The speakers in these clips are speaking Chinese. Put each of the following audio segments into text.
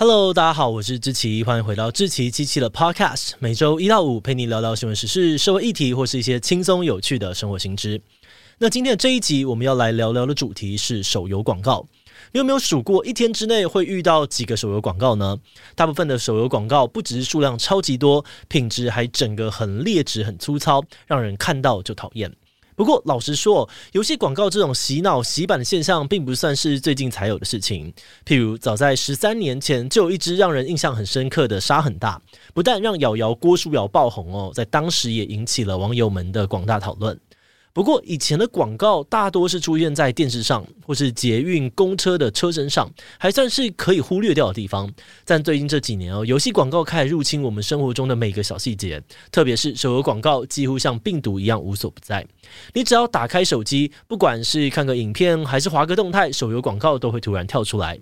Hello，大家好，我是志奇，欢迎回到志奇机器的 Podcast，每周一到五陪你聊聊新闻时事、社会议题或是一些轻松有趣的生活新知。那今天的这一集，我们要来聊聊的主题是手游广告。你有没有数过一天之内会遇到几个手游广告呢？大部分的手游广告不只是数量超级多，品质还整个很劣质、很粗糙，让人看到就讨厌。不过，老实说，游戏广告这种洗脑、洗版的现象，并不算是最近才有的事情。譬如，早在十三年前，就有一支让人印象很深刻的《沙很大》，不但让瑶瑶郭书瑶爆红哦，在当时也引起了网友们的广大讨论。不过，以前的广告大多是出现在电视上，或是捷运、公车的车身上，还算是可以忽略掉的地方。但最近这几年哦，游戏广告开始入侵我们生活中的每个小细节，特别是手游广告，几乎像病毒一样无所不在。你只要打开手机，不管是看个影片，还是滑个动态，手游广告都会突然跳出来。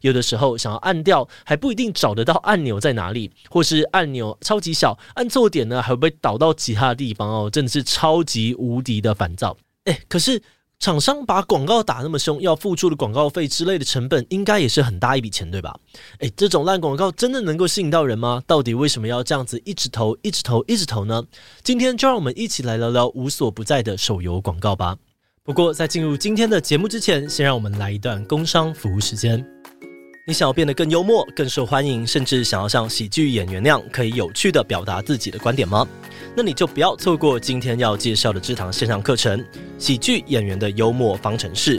有的时候想要按掉，还不一定找得到按钮在哪里，或是按钮超级小，按错点呢，还会被导到其他地方哦，真的是超级无敌的。烦躁，诶，可是厂商把广告打那么凶，要付出的广告费之类的成本，应该也是很大一笔钱，对吧？诶，这种烂广告真的能够吸引到人吗？到底为什么要这样子一直投、一直投、一直投呢？今天就让我们一起来聊聊无所不在的手游广告吧。不过在进入今天的节目之前，先让我们来一段工商服务时间。你想要变得更幽默、更受欢迎，甚至想要像喜剧演员那样可以有趣地表达自己的观点吗？那你就不要错过今天要介绍的这堂线上课程《喜剧演员的幽默方程式》。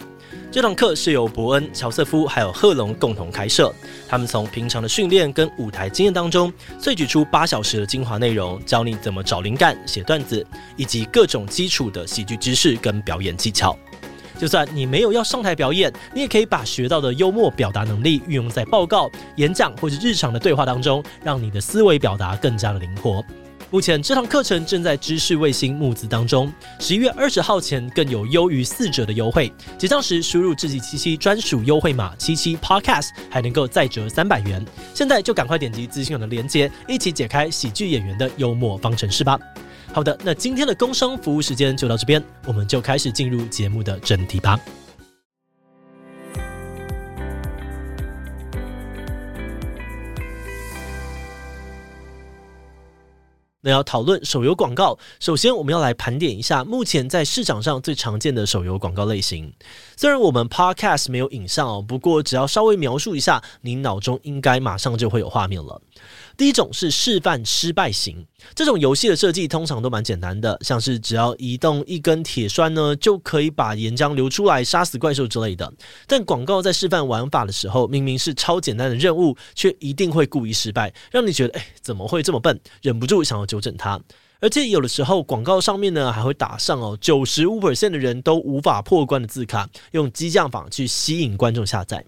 这堂课是由伯恩、乔瑟夫还有贺龙共同开设，他们从平常的训练跟舞台经验当中萃取出八小时的精华内容，教你怎么找灵感、写段子，以及各种基础的喜剧知识跟表演技巧。就算你没有要上台表演，你也可以把学到的幽默表达能力运用在报告、演讲或者日常的对话当中，让你的思维表达更加的灵活。目前这堂课程正在知识卫星募资当中，十一月二十号前更有优于四折的优惠。结账时输入自己七七专属优惠码七七 Podcast，还能够再折三百元。现在就赶快点击资讯网的链接，一起解开喜剧演员的幽默方程式吧。好的，那今天的工商服务时间就到这边，我们就开始进入节目的正题吧。那要讨论手游广告，首先我们要来盘点一下目前在市场上最常见的手游广告类型。虽然我们 Podcast 没有影像哦，不过只要稍微描述一下，你脑中应该马上就会有画面了。第一种是示范失败型，这种游戏的设计通常都蛮简单的，像是只要移动一根铁栓呢，就可以把岩浆流出来杀死怪兽之类的。但广告在示范玩法的时候，明明是超简单的任务，却一定会故意失败，让你觉得哎，怎么会这么笨？忍不住想要纠正它。而且有的时候广告上面呢，还会打上哦，九十五 percent 的人都无法破关的字卡，用激将法去吸引观众下载。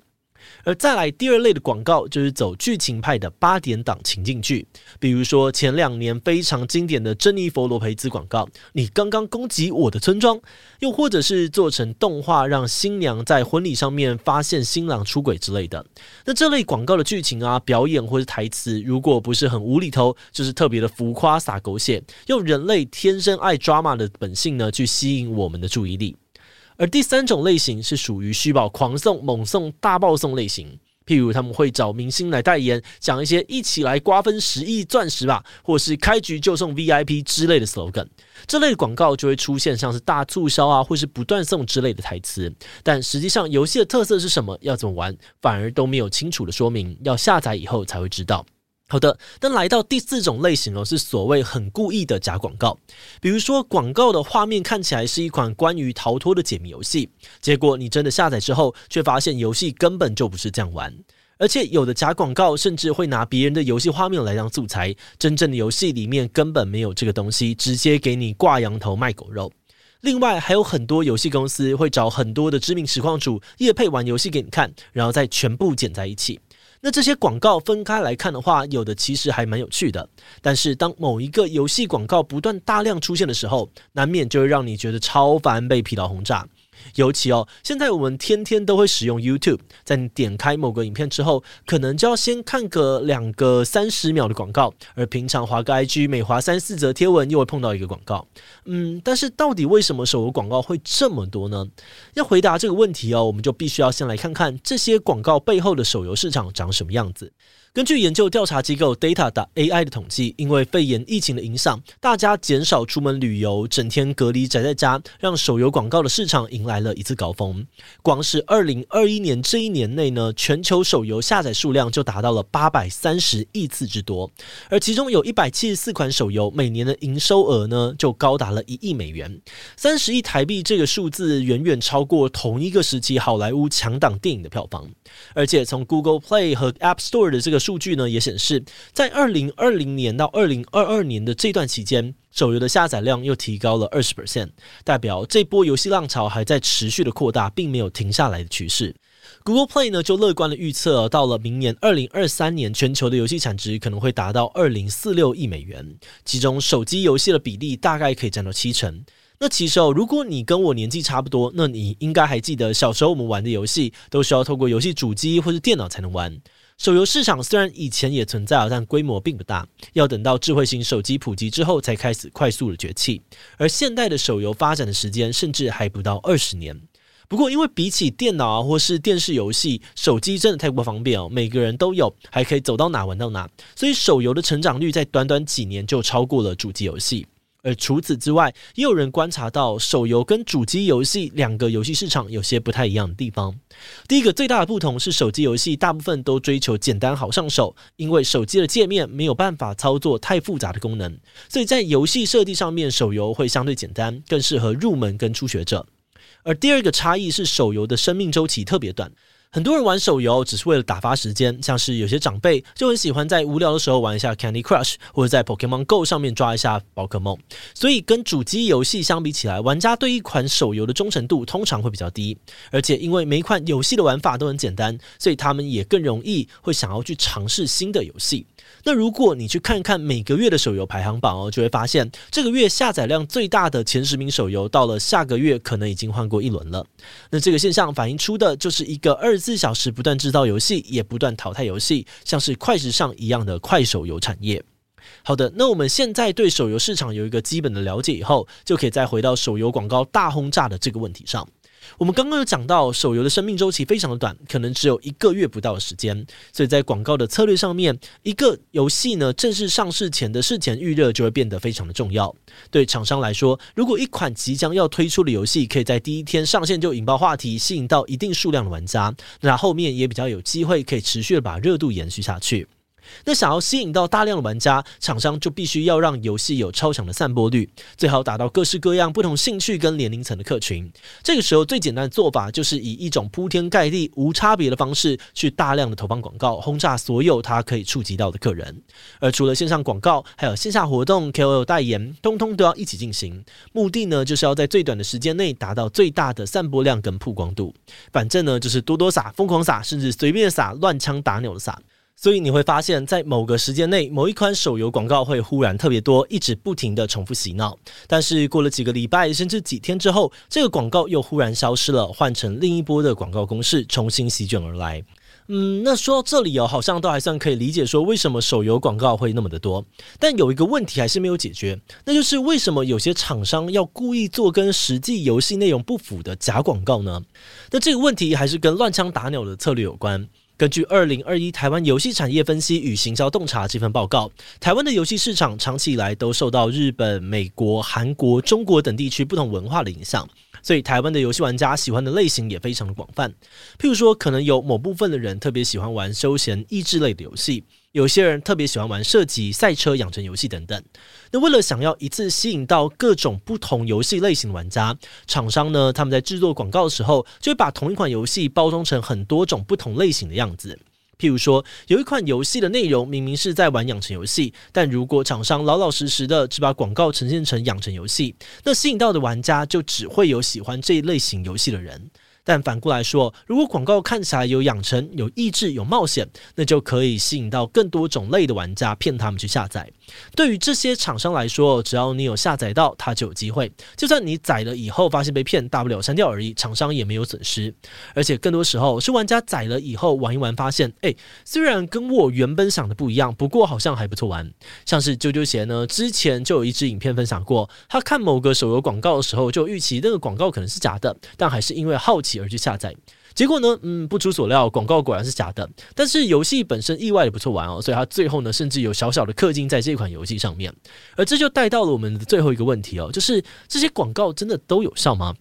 而再来第二类的广告，就是走剧情派的八点档情境剧，比如说前两年非常经典的珍妮佛罗培兹广告，你刚刚攻击我的村庄，又或者是做成动画，让新娘在婚礼上面发现新郎出轨之类的。那这类广告的剧情啊、表演或是台词，如果不是很无厘头，就是特别的浮夸撒狗血，用人类天生爱 drama 的本性呢，去吸引我们的注意力。而第三种类型是属于虚宝狂送、猛送、大爆送类型，譬如他们会找明星来代言，讲一些“一起来瓜分十亿钻石吧”或是“开局就送 VIP” 之类的 slogan，这类广告就会出现像是大促销啊，或是不断送之类的台词，但实际上游戏的特色是什么，要怎么玩，反而都没有清楚的说明，要下载以后才会知道。好的，那来到第四种类型哦，是所谓很故意的假广告。比如说，广告的画面看起来是一款关于逃脱的解谜游戏，结果你真的下载之后，却发现游戏根本就不是这样玩。而且有的假广告甚至会拿别人的游戏画面来当素材，真正的游戏里面根本没有这个东西，直接给你挂羊头卖狗肉。另外，还有很多游戏公司会找很多的知名实况主夜配玩游戏给你看，然后再全部剪在一起。那这些广告分开来看的话，有的其实还蛮有趣的。但是当某一个游戏广告不断大量出现的时候，难免就会让你觉得超烦，被疲劳轰炸。尤其哦，现在我们天天都会使用 YouTube，在你点开某个影片之后，可能就要先看个两个三十秒的广告，而平常滑个 IG，每滑三四则贴文，又会碰到一个广告。嗯，但是到底为什么手游广告会这么多呢？要回答这个问题哦，我们就必须要先来看看这些广告背后的手游市场长什么样子。根据研究调查机构 Data 的 AI 的统计，因为肺炎疫情的影响，大家减少出门旅游，整天隔离宅在家，让手游广告的市场迎来了一次高峰。光是二零二一年这一年内呢，全球手游下载数量就达到了八百三十亿次之多，而其中有一百七十四款手游每年的营收额呢，就高达了一亿美元，三十亿台币这个数字远远超过同一个时期好莱坞强档电影的票房。而且从 Google Play 和 App Store 的这个数据呢，也显示，在二零二零年到二零二二年的这段期间，手游的下载量又提高了二十 percent，代表这波游戏浪潮还在持续的扩大，并没有停下来的趋势。Google Play 呢，就乐观的预测，到了明年二零二三年，全球的游戏产值可能会达到二零四六亿美元，其中手机游戏的比例大概可以占到七成。那其实哦，如果你跟我年纪差不多，那你应该还记得小时候我们玩的游戏都需要透过游戏主机或者电脑才能玩。手游市场虽然以前也存在，但规模并不大，要等到智慧型手机普及之后才开始快速的崛起。而现代的手游发展的时间甚至还不到二十年。不过因为比起电脑啊或是电视游戏，手机真的太过方便哦，每个人都有，还可以走到哪玩到哪，所以手游的成长率在短短几年就超过了主机游戏。而除此之外，也有人观察到手游跟主机游戏两个游戏市场有些不太一样的地方。第一个最大的不同是，手机游戏大部分都追求简单好上手，因为手机的界面没有办法操作太复杂的功能，所以在游戏设计上面，手游会相对简单，更适合入门跟初学者。而第二个差异是，手游的生命周期特别短。很多人玩手游只是为了打发时间，像是有些长辈就很喜欢在无聊的时候玩一下 Candy Crush，或者在 Pokemon Go 上面抓一下宝可梦。所以跟主机游戏相比起来，玩家对一款手游的忠诚度通常会比较低。而且因为每一款游戏的玩法都很简单，所以他们也更容易会想要去尝试新的游戏。那如果你去看看每个月的手游排行榜哦，就会发现这个月下载量最大的前十名手游，到了下个月可能已经换过一轮了。那这个现象反映出的就是一个二。四小时不断制造游戏，也不断淘汰游戏，像是快时尚一样的快手游产业。好的，那我们现在对手游市场有一个基本的了解以后，就可以再回到手游广告大轰炸的这个问题上。我们刚刚有讲到，手游的生命周期非常的短，可能只有一个月不到的时间，所以在广告的策略上面，一个游戏呢正式上市前的事前预热就会变得非常的重要。对厂商来说，如果一款即将要推出的游戏可以在第一天上线就引爆话题，吸引到一定数量的玩家，那后面也比较有机会可以持续的把热度延续下去。那想要吸引到大量的玩家，厂商就必须要让游戏有超强的散播率，最好达到各式各样不同兴趣跟年龄层的客群。这个时候最简单的做法就是以一种铺天盖地、无差别的方式去大量的投放广告，轰炸所有他可以触及到的客人。而除了线上广告，还有线下活动、KOL 代言，通通都要一起进行。目的呢，就是要在最短的时间内达到最大的散播量跟曝光度。反正呢，就是多多撒、疯狂撒，甚至随便撒、乱枪打鸟的撒。所以你会发现，在某个时间内，某一款手游广告会忽然特别多，一直不停地重复洗脑。但是过了几个礼拜，甚至几天之后，这个广告又忽然消失了，换成另一波的广告攻势重新席卷而来。嗯，那说到这里哦，好像都还算可以理解，说为什么手游广告会那么的多。但有一个问题还是没有解决，那就是为什么有些厂商要故意做跟实际游戏内容不符的假广告呢？那这个问题还是跟乱枪打鸟的策略有关。根据二零二一台湾游戏产业分析与行销洞察这份报告，台湾的游戏市场长期以来都受到日本、美国、韩国、中国等地区不同文化的影响，所以台湾的游戏玩家喜欢的类型也非常的广泛。譬如说，可能有某部分的人特别喜欢玩休闲益智类的游戏。有些人特别喜欢玩射击、赛车、养成游戏等等。那为了想要一次吸引到各种不同游戏类型的玩家，厂商呢，他们在制作广告的时候，就会把同一款游戏包装成很多种不同类型的样子。譬如说，有一款游戏的内容明明是在玩养成游戏，但如果厂商老老实实的只把广告呈现成养成游戏，那吸引到的玩家就只会有喜欢这一类型游戏的人。但反过来说，如果广告看起来有养成、有意志、有冒险，那就可以吸引到更多种类的玩家，骗他们去下载。对于这些厂商来说，只要你有下载到，它就有机会。就算你载了以后发现被骗，大不了删掉而已，厂商也没有损失。而且更多时候是玩家载了以后玩一玩，发现，诶，虽然跟我原本想的不一样，不过好像还不错玩。像是啾啾鞋呢，之前就有一支影片分享过，他看某个手游广告的时候，就预期那个广告可能是假的，但还是因为好奇。而去下载，结果呢？嗯，不出所料，广告果然是假的。但是游戏本身意外的不错玩哦，所以它最后呢，甚至有小小的氪金在这款游戏上面。而这就带到了我们的最后一个问题哦，就是这些广告真的都有效吗？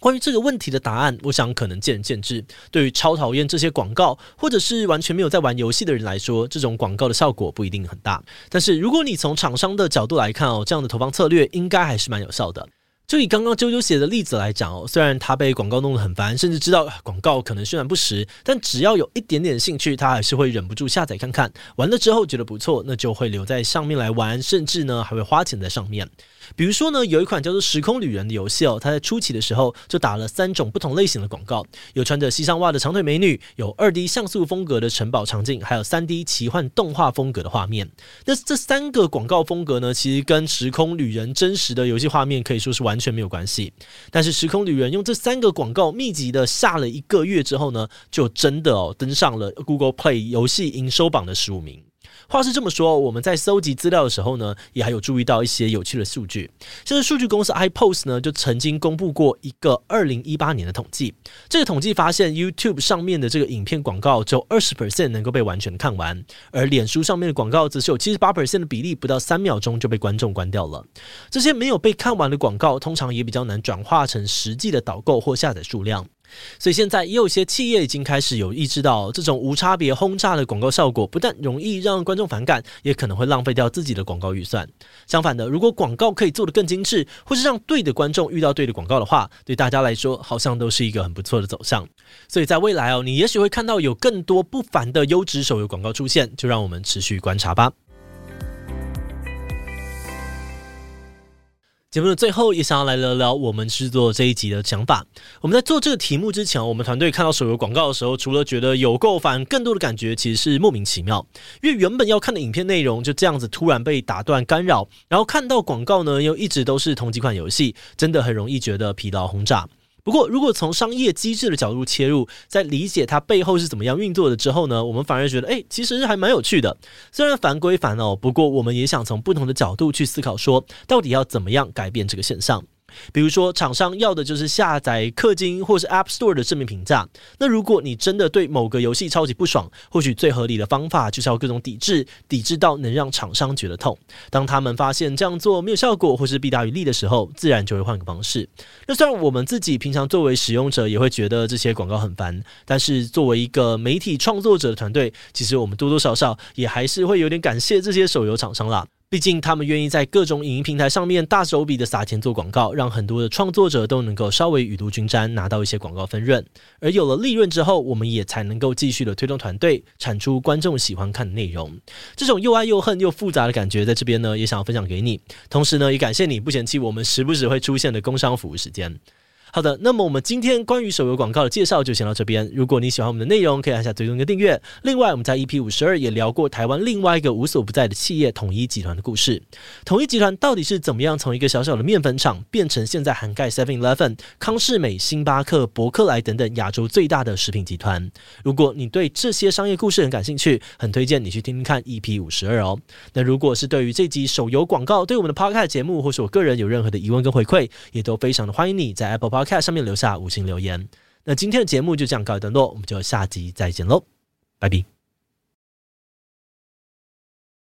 关于这个问题的答案，我想可能见仁见智。对于超讨厌这些广告，或者是完全没有在玩游戏的人来说，这种广告的效果不一定很大。但是如果你从厂商的角度来看哦，这样的投放策略应该还是蛮有效的。就以刚刚啾啾写的例子来讲哦，虽然他被广告弄得很烦，甚至知道广告可能宣传不实，但只要有一点点兴趣，他还是会忍不住下载看看。完了之后觉得不错，那就会留在上面来玩，甚至呢还会花钱在上面。比如说呢，有一款叫做《时空旅人》的游戏哦，它在初期的时候就打了三种不同类型的广告，有穿着西装袜的长腿美女，有二 D 像素风格的城堡场景，还有三 D 奇幻动画风格的画面。那这三个广告风格呢，其实跟《时空旅人》真实的游戏画面可以说是完全没有关系。但是《时空旅人》用这三个广告密集的下了一个月之后呢，就真的哦登上了 Google Play 游戏营收榜的十五名。话是这么说，我们在搜集资料的时候呢，也还有注意到一些有趣的数据。像是数据公司 iPost 呢，就曾经公布过一个二零一八年的统计。这个统计发现，YouTube 上面的这个影片广告只有二十 percent 能够被完全看完，而脸书上面的广告则是有七十八 percent 的比例，不到三秒钟就被观众关掉了。这些没有被看完的广告，通常也比较难转化成实际的导购或下载数量。所以现在也有些企业已经开始有意识到，这种无差别轰炸的广告效果，不但容易让观众反感，也可能会浪费掉自己的广告预算。相反的，如果广告可以做得更精致，或是让对的观众遇到对的广告的话，对大家来说好像都是一个很不错的走向。所以在未来哦，你也许会看到有更多不凡的优质手游广告出现，就让我们持续观察吧。节目的最后，也想要来聊聊我们制作这一集的想法。我们在做这个题目之前，我们团队看到手游广告的时候，除了觉得有够烦，更多的感觉其实是莫名其妙。因为原本要看的影片内容就这样子突然被打断干扰，然后看到广告呢，又一直都是同几款游戏，真的很容易觉得疲劳轰炸。不过，如果从商业机制的角度切入，在理解它背后是怎么样运作的之后呢，我们反而觉得，哎，其实还蛮有趣的。虽然烦归烦哦，不过我们也想从不同的角度去思考，说到底要怎么样改变这个现象。比如说，厂商要的就是下载氪金或是 App Store 的正面评价。那如果你真的对某个游戏超级不爽，或许最合理的方法就是要各种抵制，抵制到能让厂商觉得痛。当他们发现这样做没有效果，或是弊大于利的时候，自然就会换个方式。那虽然我们自己平常作为使用者也会觉得这些广告很烦，但是作为一个媒体创作者的团队，其实我们多多少少也还是会有点感谢这些手游厂商啦。毕竟，他们愿意在各种影音平台上面大手笔的撒钱做广告，让很多的创作者都能够稍微雨露均沾，拿到一些广告分润。而有了利润之后，我们也才能够继续的推动团队，产出观众喜欢看的内容。这种又爱又恨又复杂的感觉，在这边呢，也想要分享给你。同时呢，也感谢你不嫌弃我们时不时会出现的工商服务时间。好的，那么我们今天关于手游广告的介绍就先到这边。如果你喜欢我们的内容，可以按下追踪跟订阅。另外，我们在 EP 五十二也聊过台湾另外一个无所不在的企业统一集团的故事。统一集团到底是怎么样从一个小小的面粉厂变成现在涵盖 Seven Eleven、康世美、星巴克、伯克莱等等亚洲最大的食品集团？如果你对这些商业故事很感兴趣，很推荐你去听听看 EP 五十二哦。那如果是对于这集手游广告，对我们的 Podcast 节目或是我个人有任何的疑问跟回馈，也都非常的欢迎你在 Apple Podcast。看上面留下五星留言。那今天的节目就这样告一段落，我们就下集再见喽，拜拜。